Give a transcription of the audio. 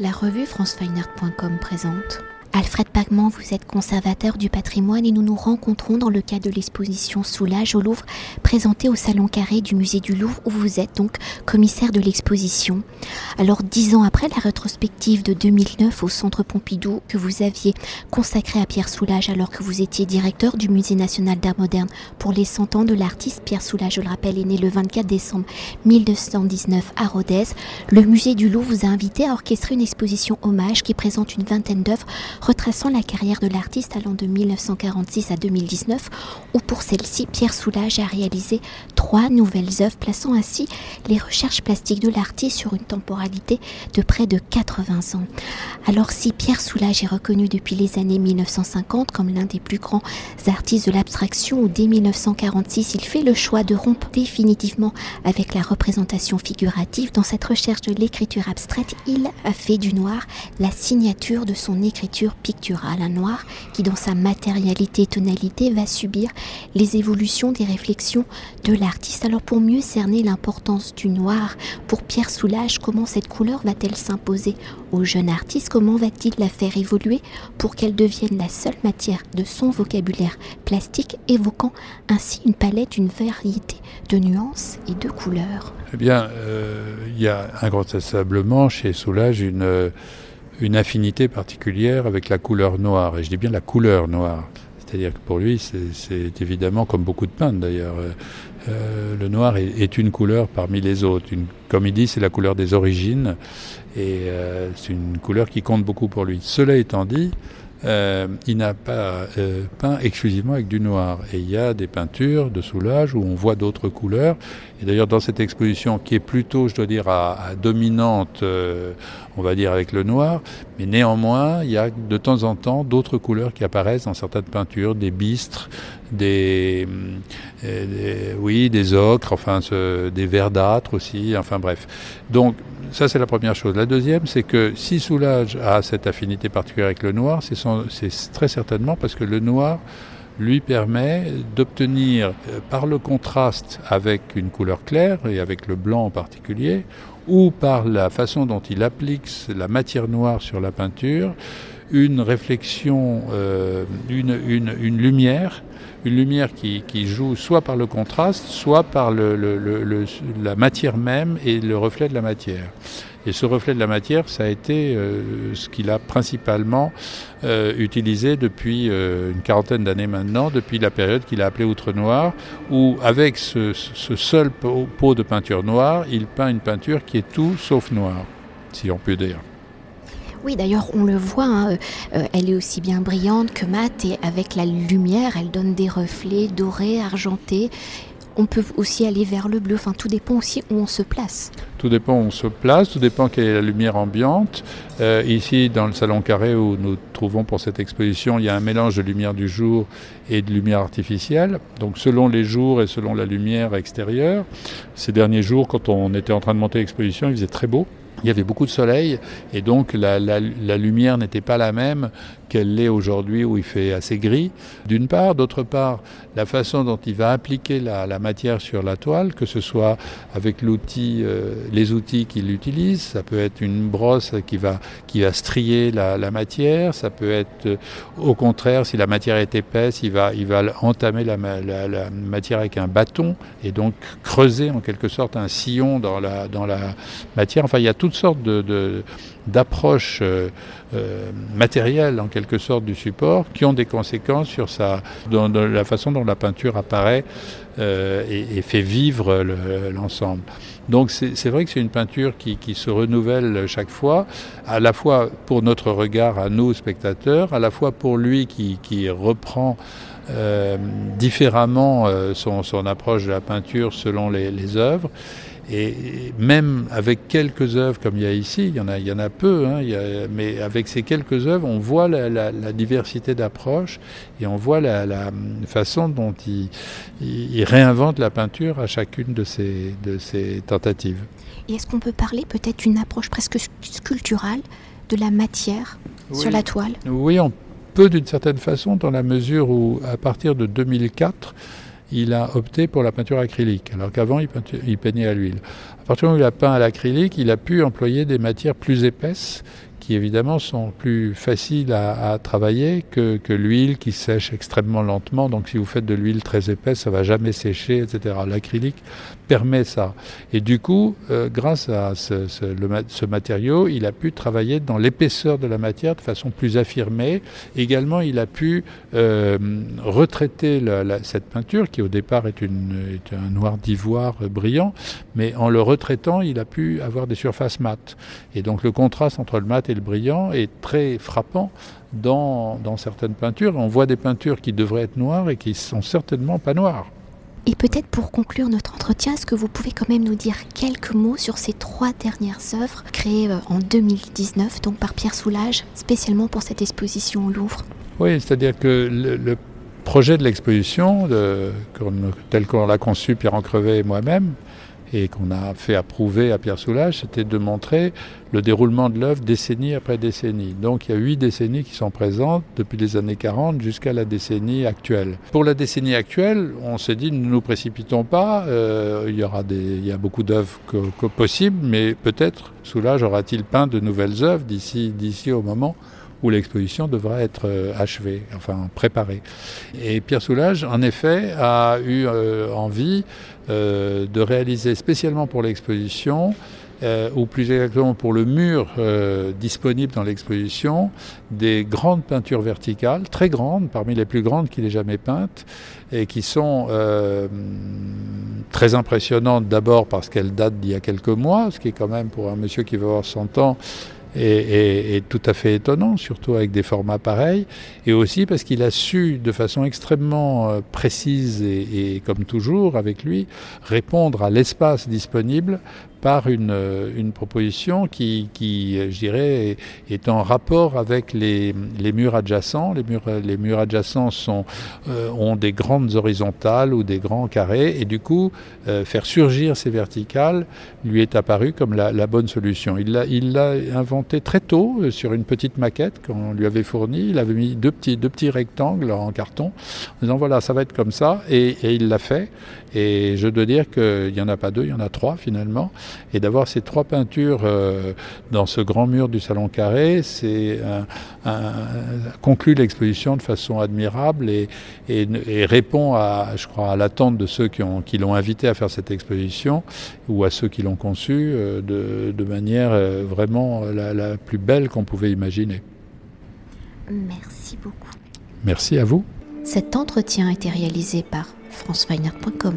La revue francefineart.com présente Alfred Vous êtes conservateur du patrimoine et nous nous rencontrons dans le cadre de l'exposition Soulage au Louvre, présentée au Salon Carré du Musée du Louvre, où vous êtes donc commissaire de l'exposition. Alors, dix ans après la rétrospective de 2009 au Centre Pompidou, que vous aviez consacré à Pierre Soulage alors que vous étiez directeur du Musée national d'art moderne pour les 100 ans de l'artiste, Pierre Soulage, je le rappelle, est né le 24 décembre 1219 à Rodez. Le Musée du Louvre vous a invité à orchestrer une exposition hommage qui présente une vingtaine d'œuvres retraçant la carrière de l'artiste allant de 1946 à 2019, où pour celle-ci, Pierre Soulage a réalisé trois nouvelles œuvres, plaçant ainsi les recherches plastiques de l'artiste sur une temporalité de près de 80 ans. Alors si Pierre Soulage est reconnu depuis les années 1950 comme l'un des plus grands artistes de l'abstraction, où dès 1946 il fait le choix de rompre définitivement avec la représentation figurative, dans cette recherche de l'écriture abstraite, il a fait du noir la signature de son écriture picturale, un noir qui dans sa matérialité et tonalité va subir les évolutions des réflexions de l'artiste. Alors pour mieux cerner l'importance du noir, pour Pierre Soulage, comment cette couleur va-t-elle s'imposer au jeune artiste? Comment va-t-il la faire évoluer pour qu'elle devienne la seule matière de son vocabulaire plastique, évoquant ainsi une palette, une variété de nuances et de couleurs? Eh bien, euh, il y a incontestablement chez Soulage une une affinité particulière avec la couleur noire. Et je dis bien la couleur noire. C'est-à-dire que pour lui, c'est évidemment comme beaucoup de peintres d'ailleurs. Euh, euh, le noir est, une couleur parmi les autres. Comme il dit, c'est la couleur des origines et euh, c'est une couleur qui compte beaucoup pour lui. Cela étant dit, euh, il n'a pas euh, peint exclusivement avec du noir. Et il y a des peintures de soulage où on voit d'autres couleurs. Et d'ailleurs, dans cette exposition, qui est plutôt, je dois dire, à, dominante, euh, on va dire, avec le noir, mais néanmoins, il y a de temps en temps d'autres couleurs qui apparaissent dans certaines peintures, des bistres, des, oui, des ocres, enfin, des verdâtres aussi, enfin bref. Donc, ça, c'est la première chose. La deuxième, c'est que si Soulage a cette affinité particulière avec le noir, c'est très certainement parce que le noir lui permet d'obtenir, euh, par le contraste avec une couleur claire et avec le blanc en particulier, ou par la façon dont il applique la matière noire sur la peinture, une réflexion, euh, une, une, une, lumière, une lumière qui, qui, joue soit par le contraste, soit par le, le, le, la matière même et le reflet de la matière. Et ce reflet de la matière, ça a été euh, ce qu'il a principalement euh, utilisé depuis euh, une quarantaine d'années maintenant, depuis la période qu'il a appelée Outre Noir, où avec ce, ce seul pot de peinture noire, il peint une peinture qui est tout sauf noire, si on peut dire. Oui, d'ailleurs, on le voit, hein, euh, elle est aussi bien brillante que mate et avec la lumière, elle donne des reflets dorés, argentés. On peut aussi aller vers le bleu, enfin tout dépend aussi où on se place. Tout dépend où on se place, tout dépend quelle est la lumière ambiante. Euh, ici, dans le salon carré où nous trouvons pour cette exposition, il y a un mélange de lumière du jour et de lumière artificielle. Donc selon les jours et selon la lumière extérieure, ces derniers jours, quand on était en train de monter l'exposition, il faisait très beau il y avait beaucoup de soleil et donc la, lumière n'était pas la même qu'elle l'est aujourd'hui où il fait assez gris, d'une part. D'autre part, la façon dont il va appliquer la, matière sur la toile, que ce soit avec l'outil, euh, les outils qu'il utilise, ça peut être une brosse qui va, qui va strier la, matière, ça peut être euh, au contraire, si la matière est épaisse, il va, il va entamer la, matière avec un bâton et donc creuser en quelque sorte un sillon dans la, dans la matière. Enfin, il y a toutes sortes de, d'approches euh, matérielles en quelque sorte du support qui ont des conséquences sur sa, dans, la façon dont la peinture apparaît euh, et, fait vivre l'ensemble. Le, Donc c'est vrai que c'est une peinture qui, qui, se renouvelle chaque fois, à la fois pour notre regard à nous spectateurs, à la fois pour lui qui, qui reprend euh, différemment euh, son, son, approche de la peinture selon les œuvres. Et même avec quelques œuvres comme il y a ici, il y en a, il y en a peu, hein, il y a, mais avec ces quelques œuvres, on voit la, la, la diversité d'approches et on voit la, la façon dont il, il, réinvente la peinture à chacune de ces, de ces tentatives. Et est-ce qu'on peut parler peut-être d'une approche presque sculpturale de la matière oui. sur la toile? Oui, on peut d'une certaine façon, dans la mesure où, à partir de 2004, il a opté pour la peinture acrylique, alors qu'avant il, peignait à l'huile. À partir du moment où il a peint à l'acrylique, il a pu employer des matières plus épaisses qui évidemment sont plus faciles à, travailler que, que l'huile qui sèche extrêmement lentement. Donc si vous faites de l'huile très épaisse, ça va jamais sécher, etc. L'acrylique permet ça. Et du coup, euh, grâce à ce, matériau, il a pu travailler dans l'épaisseur de la matière de façon plus affirmée. Également, il a pu euh, retraiter cette peinture qui au départ est un noir d'ivoire brillant, mais en le retraitant, il a pu avoir des surfaces mates. Et donc le contraste entre le mat et le brillant est très frappant dans, dans certaines peintures. On voit des peintures qui devraient être noires et qui sont certainement pas noires. Et peut-être pour conclure notre entretien, est-ce que vous pouvez quand même nous dire quelques mots sur ces trois dernières œuvres créées euh, en 2019, donc par Pierre Soulages, spécialement pour cette exposition au Louvre? Oui, c'est-à-dire que le, le, projet de l'exposition, tel qu'on l'a conçu Pierre Encrevet et moi-même, et qu'on a fait approuver à Pierre Soulages, c'était de montrer le déroulement de l'œuvre décennie après décennie. Donc il y a huit décennies qui sont présentes depuis les années 40 jusqu'à la décennie actuelle. Pour la décennie actuelle, on s'est dit ne nous précipitons pas, euh, il, y aura des, il y a beaucoup d'œuvres possibles, mais peut-être Soulages aura-t-il peint de nouvelles œuvres d'ici, d'ici au moment où l'exposition devra être euh, achevée, enfin préparée. Et Pierre Soulages, en effet, a eu euh, envie euh, de réaliser spécialement pour l'exposition euh, ou plus exactement pour le mur euh, disponible dans l'exposition, des grandes peintures verticales, très grandes, parmi les plus grandes qu'il ait jamais peintes, et qui sont très impressionnantes d'abord parce qu'elles datent d'il y a quelques mois, ce qui est quand même pour un monsieur qui va avoir 100 ans est, est, tout à fait étonnant, surtout avec des formats pareils, et aussi parce qu'il a su de façon extrêmement euh, précise et, comme toujours avec lui, répondre à l'espace disponible par une, euh, une proposition qui, qui, je dirais, est en rapport avec les, les murs adjacents. Les murs, les murs adjacents sont, euh, ont des grandes horizontales ou des grands carrés, et du coup, euh, faire surgir ces verticales lui est apparu comme la, la bonne solution. Il l'a inventé très tôt euh, sur une petite maquette qu'on lui avait fournie. Il avait mis deux petits, deux petits rectangles en carton, en disant voilà, ça va être comme ça, et, et il l'a fait. Et je dois dire qu'il n'y en a pas deux, il y en a trois finalement. Et d'avoir ces trois peintures euh, dans ce grand mur du Salon Carré, c'est conclut l'exposition de façon admirable et, et, et, répond à, je crois, à l'attente de ceux qui, ont, qui l'ont invité à faire cette exposition ou à ceux qui l'ont conçue euh, de, de, manière euh, vraiment la, la plus belle qu'on pouvait imaginer. Merci beaucoup. Merci à vous. Cet entretien a été réalisé par franceweiner.com.